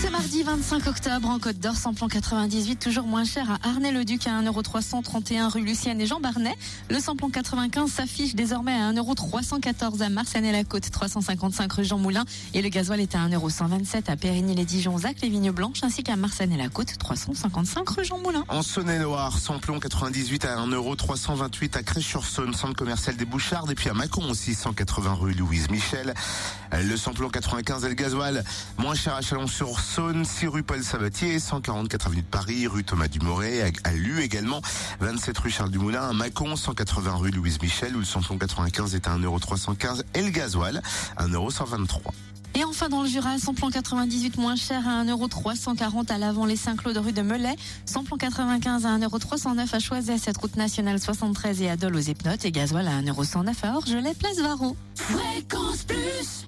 Ce mardi 25 octobre, en Côte d'Or, samplon 98, toujours moins cher à Arnay-le-Duc à 1,331€ rue Lucienne et Jean Barnet. Le samplon 95 s'affiche désormais à 1,314€ à Marsanne-la-Côte, 355 rue Jean Moulin. Et le gasoil est à 1,127€ à Périgny-les-Dijon, Zac, les Vignes Blanches, ainsi qu'à Marsanne-la-Côte, 355 rue Jean Moulin. En Saône-et-Loire, samplon 98 à 1,328€ à Crèche-sur-Saône, centre commercial des Bouchardes, et puis à Mâcon aussi, 180 rue Louise Michel. Le samplon 95 et le gasoil, moins cher à Chalon-sur-Saône, 6 rue Paul Sabatier, 144 avenue de Paris, rue Thomas Dumoré, à Lu également, 27 rue Charles Dumoulin, à Mâcon, 180 rue Louise Michel, où le samplon 95 est à 1,315€ et le gasoil, 1,123€. Et enfin dans le Jura, samplon 98 moins cher à 1,340€ à l'avant les Saint-Claude rue de Melay, samplon 95 à 1,309€ à Choiset, cette route nationale 73 et à Dole aux Epnotes et gasoil à 1,109€ à Orgelet, place Varro. Fréquence Plus